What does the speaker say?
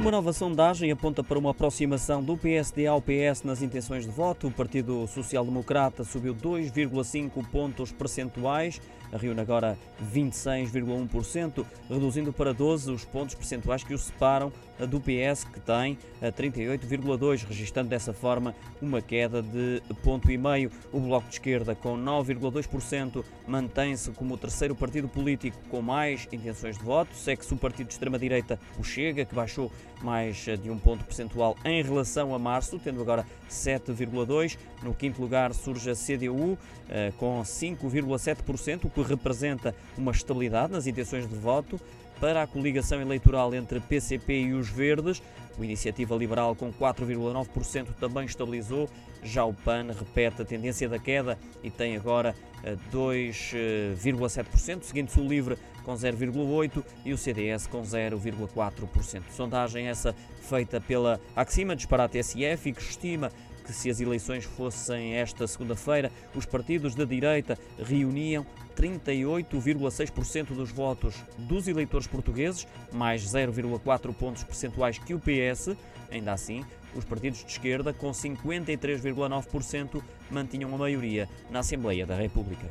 Uma nova sondagem aponta para uma aproximação do PSD ao PS nas intenções de voto. O Partido Social Democrata subiu 2,5 pontos percentuais, reúne agora 26,1%, reduzindo para 12 os pontos percentuais que o separam do PS, que tem 38,2, registando dessa forma uma queda de ponto e meio. O Bloco de Esquerda, com 9,2%, mantém-se como o terceiro partido político com mais intenções de voto. Segue-se o partido de extrema-direita, o Chega, que baixou mais eh, de um ponto percentual em relação a março, tendo agora 7,2%. No quinto lugar surge a CDU, eh, com 5,7%, o que representa uma estabilidade nas intenções de voto para a coligação eleitoral entre PCP e os Verdes. O Iniciativa Liberal, com 4,9%, também estabilizou. Já o PAN repete a tendência da queda e tem agora 2,7%, seguindo-se o Livre com 0,8% e o CDS com 0,4%. Sondagem essa feita pela Axima, disparada TSF, e que estima que se as eleições fossem esta segunda-feira, os partidos da direita reuniam 38,6% dos votos dos eleitores portugueses, mais 0,4 pontos percentuais que o PS. Ainda assim, os partidos de esquerda, com 53,9%, mantinham a maioria na Assembleia da República.